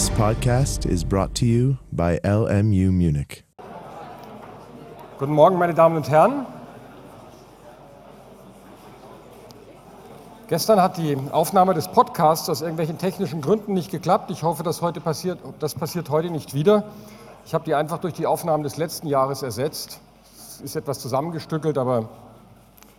This podcast is brought to you by LMU Munich. Guten Morgen, meine Damen und Herren. Gestern hat die Aufnahme des Podcasts aus irgendwelchen technischen Gründen nicht geklappt. Ich hoffe, dass heute passiert, das passiert heute nicht wieder. Ich habe die einfach durch die Aufnahmen des letzten Jahres ersetzt. Es ist etwas zusammengestückelt, aber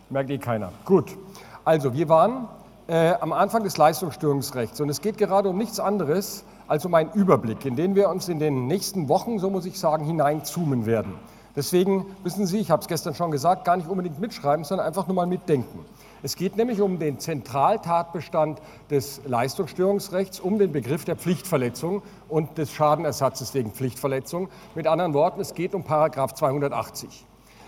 merkt eh keiner. Gut, also wir waren äh, am Anfang des Leistungsstörungsrechts und es geht gerade um nichts anderes als um einen Überblick, in den wir uns in den nächsten Wochen, so muss ich sagen, hineinzoomen werden. Deswegen wissen Sie, ich habe es gestern schon gesagt, gar nicht unbedingt mitschreiben, sondern einfach nur mal mitdenken. Es geht nämlich um den Zentraltatbestand des Leistungsstörungsrechts, um den Begriff der Pflichtverletzung und des Schadenersatzes wegen Pflichtverletzung. Mit anderen Worten, es geht um Paragraph 280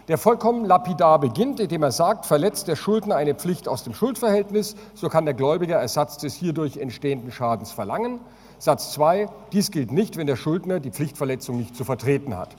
der vollkommen lapidar beginnt, indem er sagt, verletzt der Schuldner eine Pflicht aus dem Schuldverhältnis, so kann der Gläubiger Ersatz des hierdurch entstehenden Schadens verlangen. Satz 2, dies gilt nicht, wenn der Schuldner die Pflichtverletzung nicht zu vertreten hat.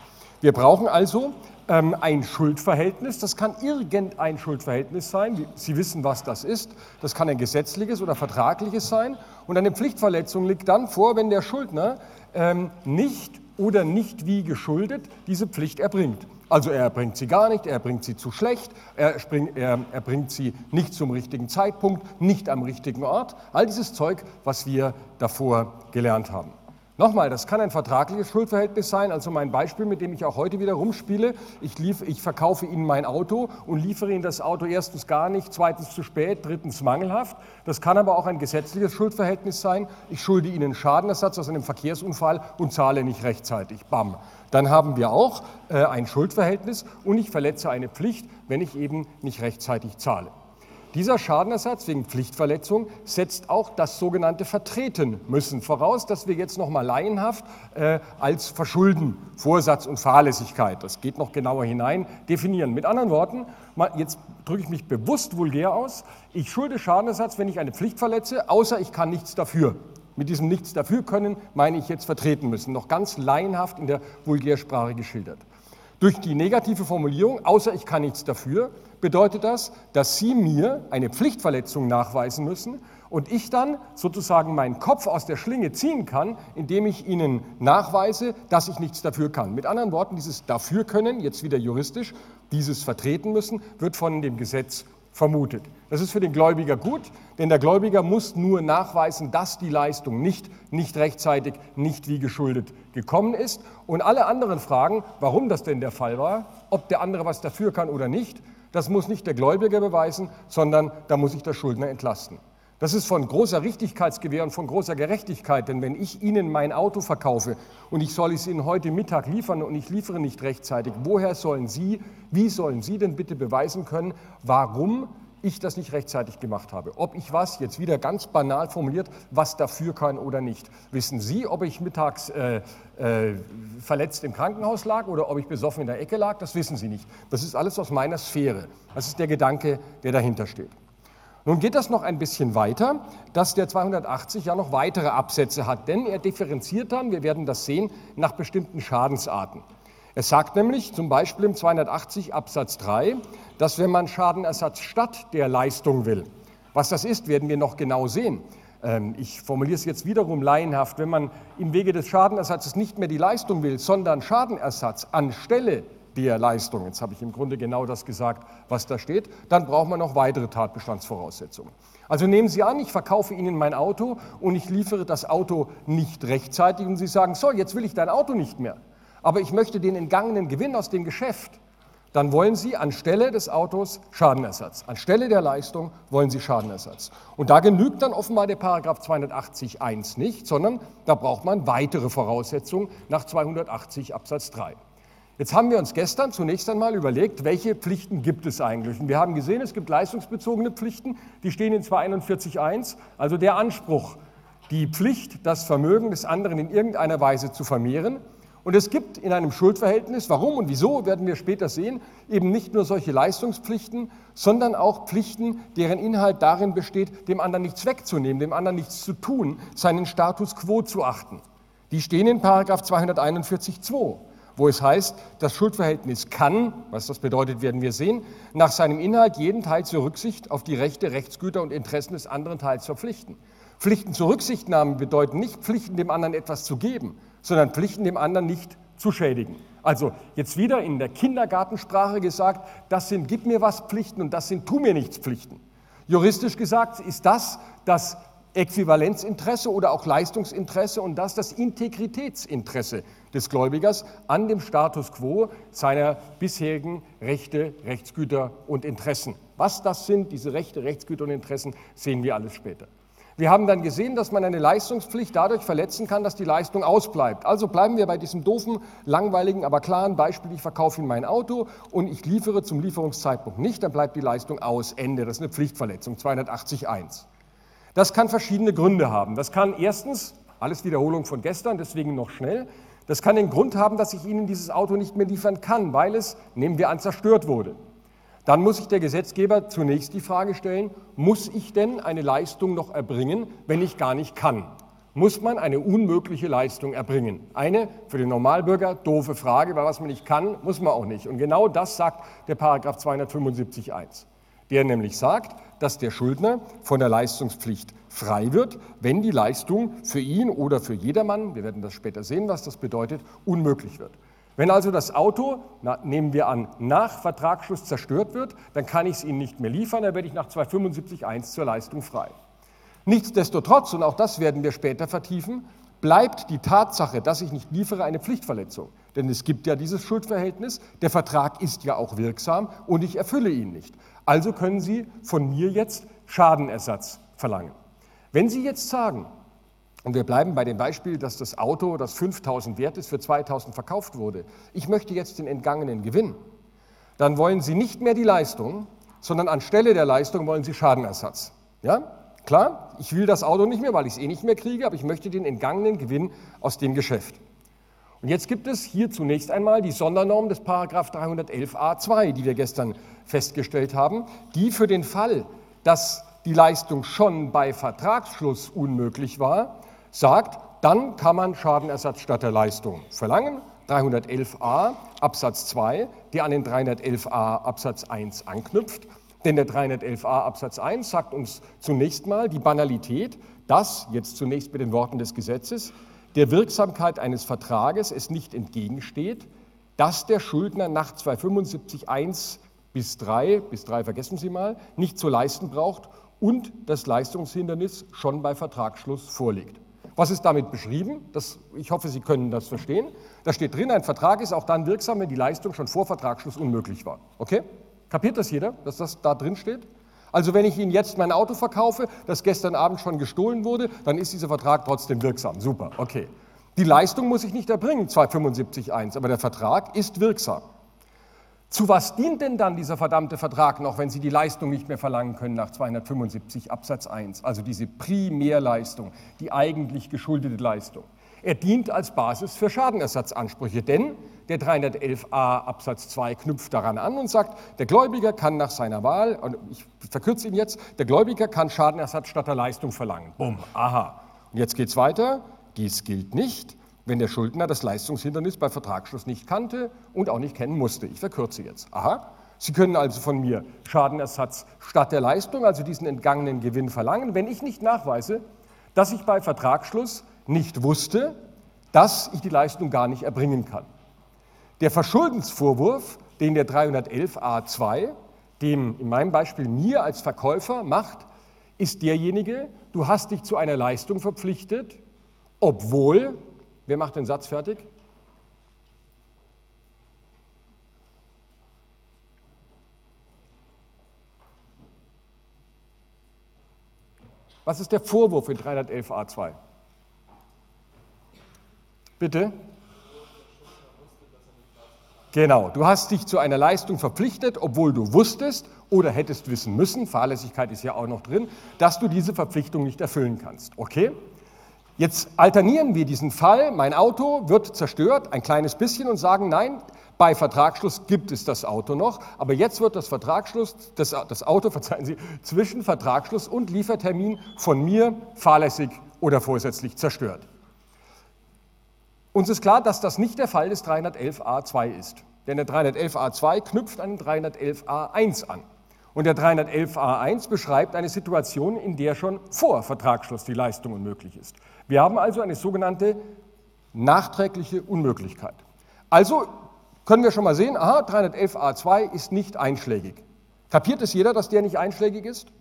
Wir brauchen also ähm, ein Schuldverhältnis. Das kann irgendein Schuldverhältnis sein. Sie wissen, was das ist. Das kann ein gesetzliches oder vertragliches sein. Und eine Pflichtverletzung liegt dann vor, wenn der Schuldner ähm, nicht oder nicht wie geschuldet diese Pflicht erbringt. Also er erbringt sie gar nicht, er erbringt sie zu schlecht, er, springt, er erbringt sie nicht zum richtigen Zeitpunkt, nicht am richtigen Ort. All dieses Zeug, was wir davor gelernt haben. Nochmal, das kann ein vertragliches Schuldverhältnis sein. Also mein Beispiel, mit dem ich auch heute wieder rumspiele. Ich, lief, ich, verkaufe Ihnen mein Auto und liefere Ihnen das Auto erstens gar nicht, zweitens zu spät, drittens mangelhaft. Das kann aber auch ein gesetzliches Schuldverhältnis sein. Ich schulde Ihnen Schadenersatz aus einem Verkehrsunfall und zahle nicht rechtzeitig. Bam. Dann haben wir auch äh, ein Schuldverhältnis und ich verletze eine Pflicht, wenn ich eben nicht rechtzeitig zahle. Dieser Schadenersatz wegen Pflichtverletzung setzt auch das sogenannte Vertreten müssen voraus, dass wir jetzt noch mal laienhaft äh, als Verschulden, Vorsatz und Fahrlässigkeit, das geht noch genauer hinein, definieren. Mit anderen Worten, jetzt drücke ich mich bewusst vulgär aus, ich schulde Schadenersatz, wenn ich eine Pflicht verletze, außer ich kann nichts dafür. Mit diesem Nichts dafür können meine ich jetzt vertreten müssen, noch ganz laienhaft in der Vulgärsprache geschildert. Durch die negative Formulierung, außer ich kann nichts dafür, bedeutet das, dass Sie mir eine Pflichtverletzung nachweisen müssen und ich dann sozusagen meinen Kopf aus der Schlinge ziehen kann, indem ich Ihnen nachweise, dass ich nichts dafür kann. Mit anderen Worten, dieses dafür können, jetzt wieder juristisch, dieses vertreten müssen, wird von dem Gesetz vermutet. Das ist für den Gläubiger gut, denn der Gläubiger muss nur nachweisen, dass die Leistung nicht, nicht rechtzeitig, nicht wie geschuldet gekommen ist. Und alle anderen Fragen, warum das denn der Fall war, ob der andere was dafür kann oder nicht, das muss nicht der Gläubiger beweisen, sondern da muss ich der Schuldner entlasten. Das ist von großer Richtigkeitsgewähr und von großer Gerechtigkeit, denn wenn ich Ihnen mein Auto verkaufe und ich soll es Ihnen heute Mittag liefern und ich liefere nicht rechtzeitig, woher sollen Sie, wie sollen Sie denn bitte beweisen können, warum ich das nicht rechtzeitig gemacht habe? Ob ich was, jetzt wieder ganz banal formuliert, was dafür kann oder nicht. Wissen Sie, ob ich mittags äh, äh, verletzt im Krankenhaus lag oder ob ich besoffen in der Ecke lag? Das wissen Sie nicht. Das ist alles aus meiner Sphäre. Das ist der Gedanke, der dahinter steht. Nun geht das noch ein bisschen weiter, dass der 280 ja noch weitere Absätze hat, denn er differenziert dann, wir werden das sehen, nach bestimmten Schadensarten. Er sagt nämlich zum Beispiel im 280 Absatz 3, dass wenn man Schadenersatz statt der Leistung will, was das ist, werden wir noch genau sehen. Ähm, ich formuliere es jetzt wiederum laienhaft, wenn man im Wege des Schadenersatzes nicht mehr die Leistung will, sondern Schadenersatz anstelle der Leistung, jetzt habe ich im Grunde genau das gesagt, was da steht, dann braucht man noch weitere Tatbestandsvoraussetzungen. Also nehmen Sie an, ich verkaufe Ihnen mein Auto und ich liefere das Auto nicht rechtzeitig und Sie sagen, so, jetzt will ich dein Auto nicht mehr, aber ich möchte den entgangenen Gewinn aus dem Geschäft. Dann wollen Sie anstelle des Autos Schadenersatz. Anstelle der Leistung wollen Sie Schadenersatz. Und da genügt dann offenbar der Paragraph 280.1 nicht, sondern da braucht man weitere Voraussetzungen nach 280 Absatz 3. Jetzt haben wir uns gestern zunächst einmal überlegt, welche Pflichten gibt es eigentlich. Und wir haben gesehen, es gibt leistungsbezogene Pflichten, die stehen in 241.1, also der Anspruch, die Pflicht, das Vermögen des anderen in irgendeiner Weise zu vermehren. Und es gibt in einem Schuldverhältnis, warum und wieso, werden wir später sehen, eben nicht nur solche Leistungspflichten, sondern auch Pflichten, deren Inhalt darin besteht, dem anderen nichts wegzunehmen, dem anderen nichts zu tun, seinen Status quo zu achten. Die stehen in Paragraph 241.2. wo es heißt, das Schuldverhältnis kann, was das bedeutet, werden wir sehen, nach seinem Inhalt jeden Teil zur Rücksicht auf die Rechte, Rechtsgüter und Interessen des anderen Teils verpflichten. Pflichten zur Rücksichtnahme bedeuten nicht Pflichten, dem anderen etwas zu geben, sondern Pflichten, dem anderen nicht zu schädigen. Also jetzt wieder in der Kindergartensprache gesagt, das sind Gib mir was Pflichten und das sind Tu mir nichts Pflichten. Juristisch gesagt ist das das Äquivalenzinteresse oder auch Leistungsinteresse und das das Integritätsinteresse des Gläubigers an dem Status quo seiner bisherigen Rechte, Rechtsgüter und Interessen. Was das sind, diese Rechte, Rechtsgüter und Interessen, sehen wir alles später. Wir haben dann gesehen, dass man eine Leistungspflicht dadurch verletzen kann, dass die Leistung ausbleibt. Also bleiben wir bei diesem doofen, langweiligen, aber klaren Beispiel, ich verkaufe Ihnen mein Auto und ich liefere zum Lieferungszeitpunkt nicht, dann bleibt die Leistung aus, Ende. Das ist eine Pflichtverletzung, 280.1. Das kann verschiedene Gründe haben. Das kann erstens, alles Wiederholung von gestern, deswegen noch schnell, das kann den Grund haben, dass ich Ihnen dieses Auto nicht mehr liefern kann, weil es, nehmen wir an, zerstört wurde. Dann muss sich der Gesetzgeber zunächst die Frage stellen, muss ich denn eine Leistung noch erbringen, wenn ich gar nicht kann? Muss man eine unmögliche Leistung erbringen? Eine für den Normalbürger doofe Frage, weil was man nicht kann, muss man auch nicht. Und genau das sagt der Paragraph 275.1, der nämlich sagt, dass der Schuldner von der Leistungspflicht frei wird, wenn die Leistung für ihn oder für jedermann, wir werden das später sehen, was das bedeutet, unmöglich wird. Wenn also das Auto, na, nehmen wir an, nach Vertragsschluss zerstört wird, dann kann ich es Ihnen nicht mehr liefern, dann werde ich nach 275.1 zur Leistung frei. Nichtsdestotrotz, und auch das werden wir später vertiefen, bleibt die Tatsache, dass ich nicht liefere, eine Pflichtverletzung. Denn es gibt ja dieses Schuldverhältnis, der Vertrag ist ja auch wirksam und ich erfülle ihn nicht. Also können Sie von mir jetzt Schadenersatz verlangen. Wenn Sie jetzt sagen, und wir bleiben bei dem Beispiel, dass das Auto, das 5000 wert ist, für 2000 verkauft wurde. Ich möchte jetzt den entgangenen Gewinn. Dann wollen Sie nicht mehr die Leistung, sondern anstelle der Leistung wollen Sie Schadenersatz. Ja? Klar, ich will das Auto nicht mehr, weil ich es eh nicht mehr kriege, aber ich möchte den entgangenen Gewinn aus dem Geschäft. Und jetzt gibt es hier zunächst einmal die Sondernorm des Paragraph 311a2, die wir gestern festgestellt haben, die für den Fall, dass die Leistung schon bei Vertragsschluss unmöglich war, sagt, dann kann man Schadenersatz statt der Leistung verlangen. 311a Absatz 2, der an den 311a Absatz 1 anknüpft. Denn der 311a Absatz 1 sagt uns zunächst mal die Banalität, dass, jetzt zunächst mit den Worten des Gesetzes, der Wirksamkeit eines Vertrages es nicht entgegensteht, dass der Schuldner nach 275 1 bis 3, bis 3 vergessen Sie mal, nicht zu leisten braucht und das Leistungshindernis schon bei Vertragsschluss vorliegt. Was ist damit beschrieben? Das, ich hoffe, Sie können das verstehen. Da steht drin, ein Vertrag ist auch dann wirksam, wenn die Leistung schon vor Vertragsschluss unmöglich war. Okay? Kapiert das jeder, dass das da drin steht? Also wenn ich Ihnen jetzt mein Auto verkaufe, das gestern Abend schon gestohlen wurde, dann ist dieser Vertrag trotzdem wirksam. Super, okay. Die Leistung muss ich nicht erbringen, 275.1, aber der Vertrag ist wirksam. Zu was dient denn dann dieser verdammte Vertrag noch, wenn Sie die Leistung nicht mehr verlangen können nach 275 Absatz 1, also diese Primärleistung, die eigentlich geschuldete Leistung? Er dient als Basis für Schadenersatzansprüche, denn der 311a Absatz 2 knüpft daran an und sagt, der Gläubiger kann nach seiner Wahl, und ich verkürze ihn jetzt, der Gläubiger kann Schadenersatz statt der Leistung verlangen. Bumm, aha. Und jetzt geht es weiter. Dies gilt nicht, wenn der Schuldner das Leistungshindernis bei Vertragsschluss nicht kannte und auch nicht kennen musste. Ich verkürze jetzt. Aha. Sie können also von mir Schadenersatz statt der Leistung, also diesen entgangenen Gewinn verlangen, wenn ich nicht nachweise, dass ich bei Vertragsschluss nicht wusste, dass ich die Leistung gar nicht erbringen kann. Der Verschuldensvorwurf, den der 311a2 dem in meinem Beispiel mir als Verkäufer macht, ist derjenige, du hast dich zu einer Leistung verpflichtet, obwohl Wer macht den Satz fertig? Was ist der Vorwurf in 311a2? Bitte? Genau, du hast dich zu einer Leistung verpflichtet, obwohl du wusstest oder hättest wissen müssen, Fahrlässigkeit ist ja auch noch drin, dass du diese Verpflichtung nicht erfüllen kannst. Okay? Jetzt alternieren wir diesen Fall, mein Auto wird zerstört, ein kleines bisschen und sagen, nein, bei Vertragsschluss gibt es das Auto noch, aber jetzt wird das Vertragsschluss, das, das Auto, verzeihen Sie, zwischen Vertragsschluss und Liefertermin von mir fahrlässig oder vorsätzlich zerstört. Uns ist klar, dass das nicht der Fall des 311a2 ist. Denn der 311a2 knüpft an den 311a1 an. Und der 311a1 beschreibt eine Situation, in der schon vor Vertragsschluss die Leistung unmöglich ist. Wir haben also eine sogenannte nachträgliche Unmöglichkeit. Also können wir schon mal sehen, aha, 311a2 ist nicht einschlägig. Kapiert es jeder, dass der nicht einschlägig ist?